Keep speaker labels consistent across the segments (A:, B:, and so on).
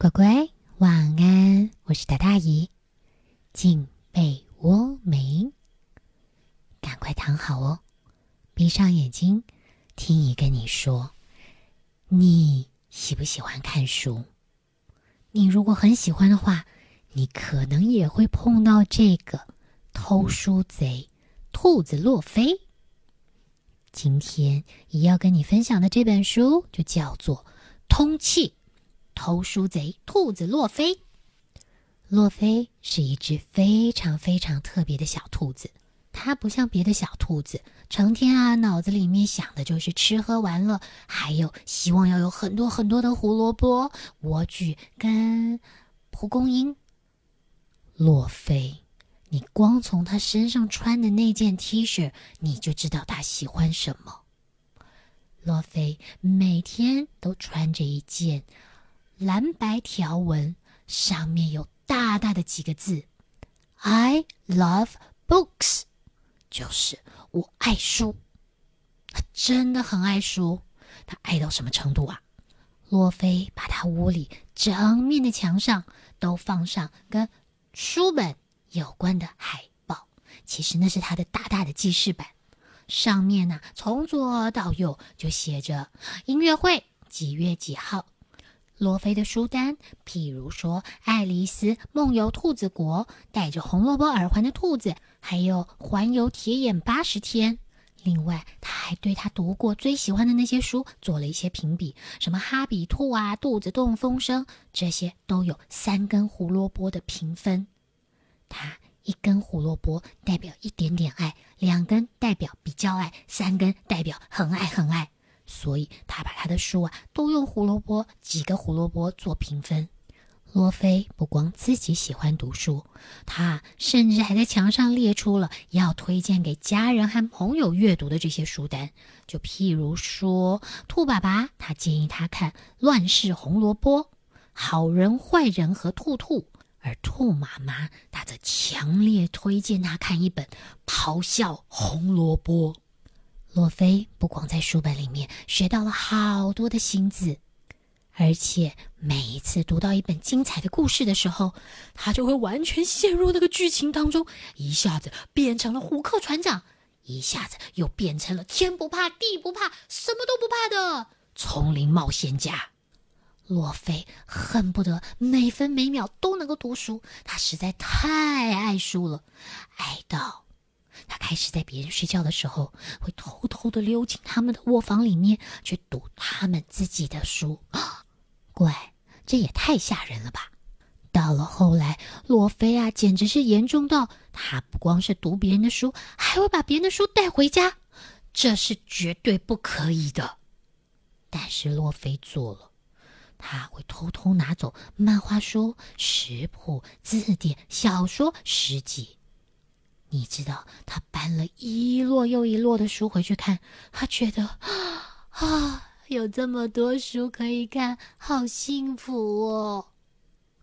A: 乖乖，晚安！我是大大姨，进被窝没？赶快躺好哦，闭上眼睛，听姨跟你说，你喜不喜欢看书？你如果很喜欢的话，你可能也会碰到这个偷书贼——兔子洛菲。今天姨要跟你分享的这本书就叫做《通气》。偷书贼兔子洛菲，洛菲是一只非常非常特别的小兔子。它不像别的小兔子，成天啊脑子里面想的就是吃喝玩乐，还有希望要有很多很多的胡萝卜、莴苣跟蒲公英。洛菲，你光从他身上穿的那件 T 恤，你就知道他喜欢什么。洛菲每天都穿着一件。蓝白条纹上面有大大的几个字：“I love books”，就是我爱书。他真的很爱书，他爱到什么程度啊？洛菲把他屋里整面的墙上都放上跟书本有关的海报，其实那是他的大大的记事板，上面呢从左到右就写着音乐会几月几号。罗菲的书单，譬如说《爱丽丝梦游兔子国》，戴着红萝卜耳环的兔子，还有《环游铁眼八十天》。另外，他还对他读过最喜欢的那些书做了一些评比，什么《哈比兔》啊，《肚子洞风声》，这些都有三根胡萝卜的评分。他一根胡萝卜代表一点点爱，两根代表比较爱，三根代表很爱很爱。所以他把他的书啊都用胡萝卜几个胡萝卜做评分。罗非不光自己喜欢读书，他甚至还在墙上列出了要推荐给家人和朋友阅读的这些书单。就譬如说，兔爸爸他建议他看《乱世红萝卜》，好人坏人和兔兔；而兔妈妈她则强烈推荐他看一本《咆哮红萝卜》。洛菲不光在书本里面学到了好多的新字，而且每一次读到一本精彩的故事的时候，他就会完全陷入那个剧情当中，一下子变成了虎克船长，一下子又变成了天不怕地不怕什么都不怕的丛林冒险家。洛菲恨不得每分每秒都能够读书，他实在太爱书了，爱到。他开始在别人睡觉的时候，会偷偷的溜进他们的卧房里面去读他们自己的书。乖，这也太吓人了吧！到了后来，洛菲啊，简直是严重到他不光是读别人的书，还会把别人的书带回家，这是绝对不可以的。但是洛菲做了，他会偷偷拿走漫画书、食谱、字典、小说、诗集。你知道，他搬了一摞又一摞的书回去看，他觉得 啊，有这么多书可以看，好幸福哦。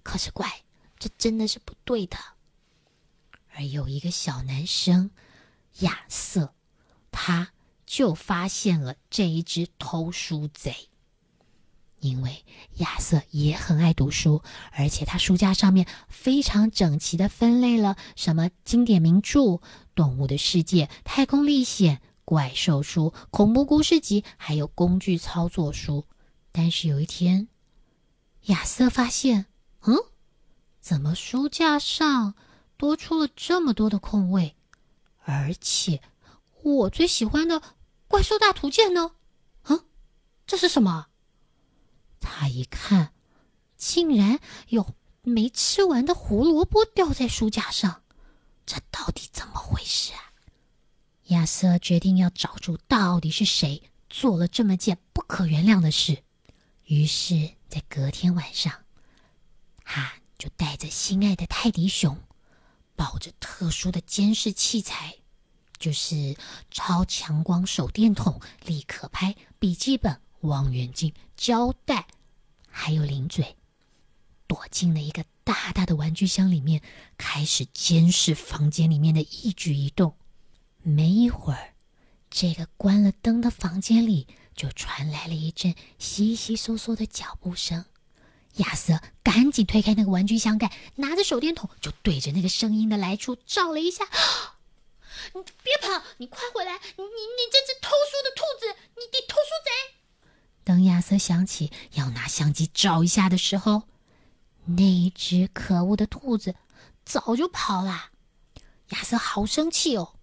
A: 可是，怪，这真的是不对的。而有一个小男生亚瑟，他就发现了这一只偷书贼。因为亚瑟也很爱读书，而且他书架上面非常整齐的分类了什么经典名著、动物的世界、太空历险、怪兽书、恐怖故事集，还有工具操作书。但是有一天，亚瑟发现，嗯，怎么书架上多出了这么多的空位？而且我最喜欢的怪兽大图鉴呢？嗯，这是什么？他一看，竟然有没吃完的胡萝卜掉在书架上，这到底怎么回事啊？亚瑟决定要找出到底是谁做了这么件不可原谅的事。于是，在隔天晚上，他就带着心爱的泰迪熊，抱着特殊的监视器材，就是超强光手电筒、立刻拍、笔记本。望远镜、胶带，还有零嘴，躲进了一个大大的玩具箱里面，开始监视房间里面的一举一动。没一会儿，这个关了灯的房间里就传来了一阵悉悉嗦嗦的脚步声。亚瑟赶紧推开那个玩具箱盖，拿着手电筒就对着那个声音的来处照了一下。你别跑！你快回来！你你你这只偷书的兔子！你你偷书贼！当亚瑟想起要拿相机照一下的时候，那只可恶的兔子早就跑了。亚瑟好生气哦！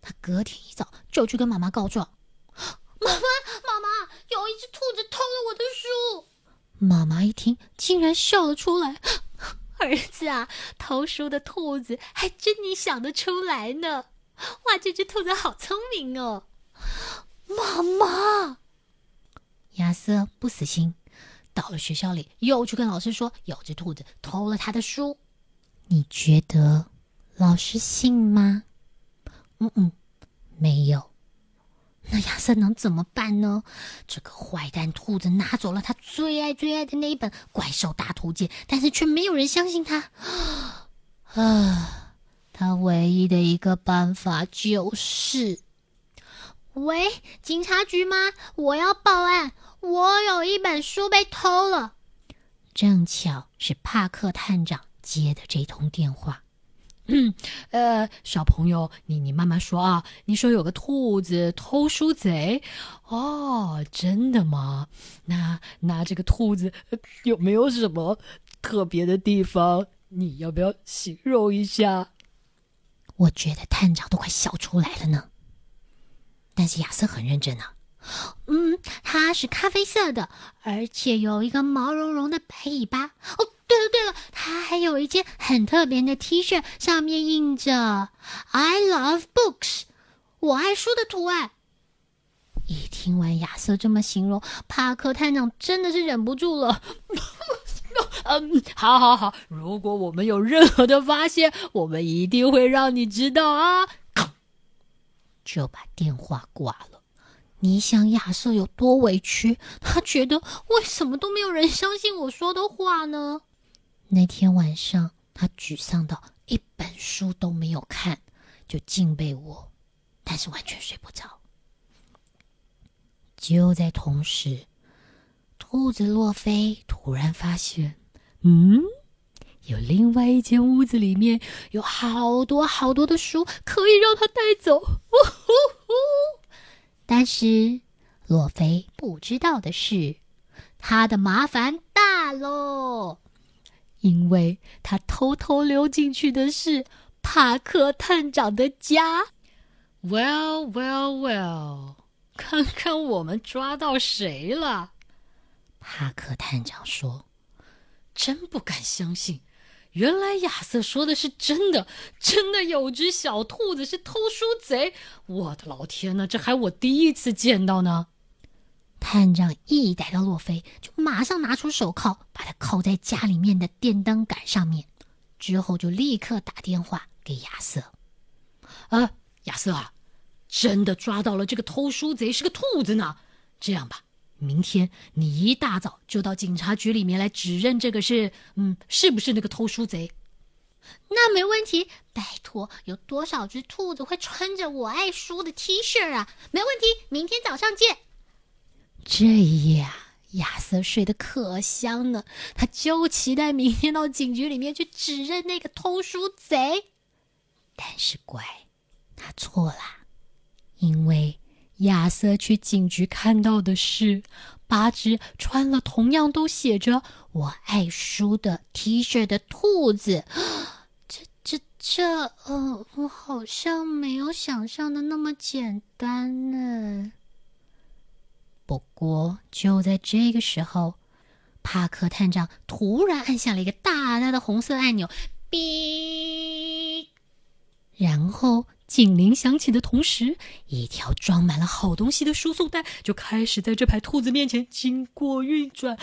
A: 他隔天一早就去跟妈妈告状：“妈妈，妈妈，有一只兔子偷了我的书！”妈妈一听，竟然笑了出来：“儿子啊，偷书的兔子还真你想得出来呢！哇，这只兔子好聪明哦！”妈妈，亚瑟不死心，到了学校里又去跟老师说有只兔子偷了他的书。你觉得老师信吗？嗯嗯，没有。那亚瑟能怎么办呢？这个坏蛋兔子拿走了他最爱最爱的那一本《怪兽大图鉴》，但是却没有人相信他。啊，他唯一的一个办法就是……喂，警察局吗？我要报案，我有一本书被偷了。正巧是帕克探长接的这通电话。嗯，呃，小朋友，你你慢慢说啊。你说有个兔子偷书贼，哦，真的吗？那那这个兔子有没有什么特别的地方？你要不要形容一下？我觉得探长都快笑出来了呢。但是亚瑟很认真啊。嗯，它是咖啡色的，而且有一个毛茸茸的白尾巴。哦。对了对了，他还有一件很特别的 T 恤，上面印着 “I love books”，我爱书的图案。一听完亚瑟这么形容，帕克探长真的是忍不住了。嗯，好好好，如果我们有任何的发现，我们一定会让你知道啊！就把电话挂了。你想亚瑟有多委屈？他觉得为什么都没有人相信我说的话呢？那天晚上，他沮丧到一本书都没有看，就进被窝，但是完全睡不着。就在同时，兔子洛菲突然发现，嗯，有另外一间屋子里面有好多好多的书可以让他带走。呜呼呼！但是洛菲不知道的是，他的麻烦大喽。因为他偷偷溜进去的是帕克探长的家。Well, well, well，看看我们抓到谁了！帕克探长说：“真不敢相信，原来亚瑟说的是真的，真的有只小兔子是偷书贼！我的老天呐，这还我第一次见到呢！”探长一逮到洛菲，就马上拿出手铐，把他铐在家里面的电灯杆上面。之后就立刻打电话给亚瑟：“啊，亚瑟啊，真的抓到了这个偷书贼是个兔子呢。这样吧，明天你一大早就到警察局里面来指认这个是……嗯，是不是那个偷书贼？那没问题。拜托，有多少只兔子会穿着我爱书的 T 恤啊？没问题，明天早上见。”这一夜啊，亚瑟睡得可香了。他就期待明天到警局里面去指认那个偷书贼。但是乖，他错了，因为亚瑟去警局看到的是八只穿了同样都写着“我爱书”的 T 恤的兔子。这、这、这……呃，我好像没有想象的那么简单呢。不过，就在这个时候，帕克探长突然按下了一个大大的红色按钮，哔！然后警铃响起的同时，一条装满了好东西的输送带就开始在这排兔子面前经过运转，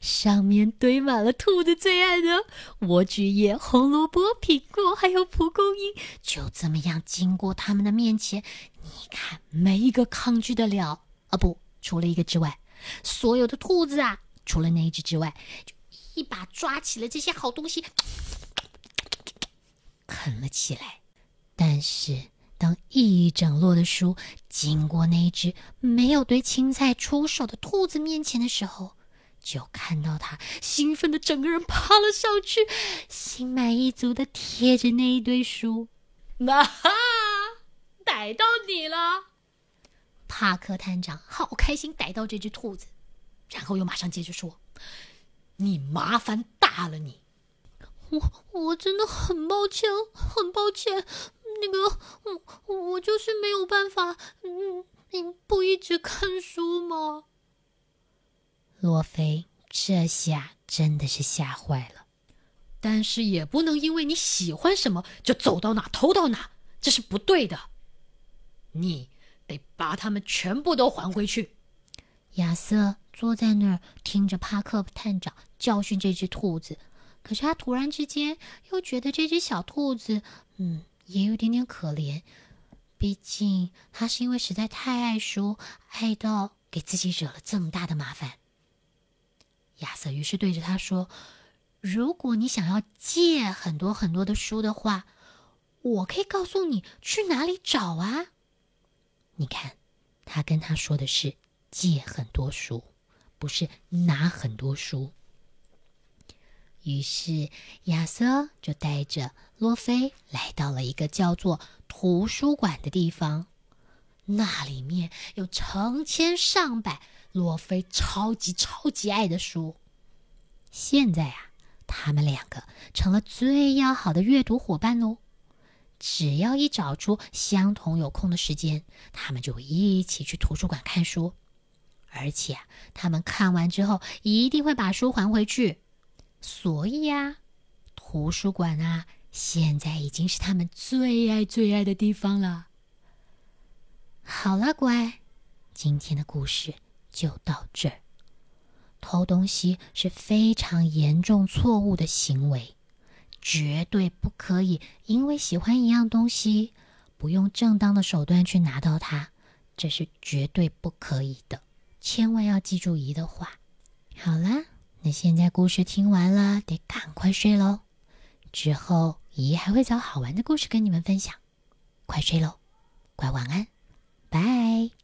A: 上面堆满了兔子最爱的莴苣叶、红萝卜、苹果，还有蒲公英，就这么样经过他们的面前。你看，没一个抗拒得了啊！不。除了一个之外，所有的兔子啊，除了那一只之外，就一把抓起了这些好东西，啃了起来。但是，当一整摞的书经过那一只没有对青菜出手的兔子面前的时候，就看到他兴奋的整个人爬了上去，心满意足的贴着那一堆书。
B: 那哈，逮到你了！
A: 帕克探长好开心逮到这只兔子，然后又马上接着说：“
B: 你麻烦大了，你！
C: 我我真的很抱歉，很抱歉。那个，我我就是没有办法，嗯，你不一直看书吗？”
A: 罗菲这下真的是吓坏了，
B: 但是也不能因为你喜欢什么就走到哪偷到哪，这是不对的。你得把它们全部都还回去。
A: 亚瑟坐在那儿听着帕克探长教训这只兔子，可是他突然之间又觉得这只小兔子，嗯，也有点点可怜。毕竟他是因为实在太爱书，爱到给自己惹了这么大的麻烦。亚瑟于是对着他说：“如果你想要借很多很多的书的话，我可以告诉你去哪里找啊。”你看，他跟他说的是借很多书，不是拿很多书。于是亚瑟就带着洛菲来到了一个叫做图书馆的地方，那里面有成千上百。洛菲超级超级爱的书，现在啊，他们两个成了最要好的阅读伙伴喽。只要一找出相同有空的时间，他们就一起去图书馆看书。而且啊，他们看完之后一定会把书还回去。所以呀，图书馆啊，现在已经是他们最爱最爱的地方了。好了，乖，今天的故事。就到这儿。偷东西是非常严重错误的行为，绝对不可以因为喜欢一样东西，不用正当的手段去拿到它，这是绝对不可以的。千万要记住姨的话。好啦，那现在故事听完了，得赶快睡喽。之后姨还会找好玩的故事跟你们分享，快睡喽，乖晚安，拜。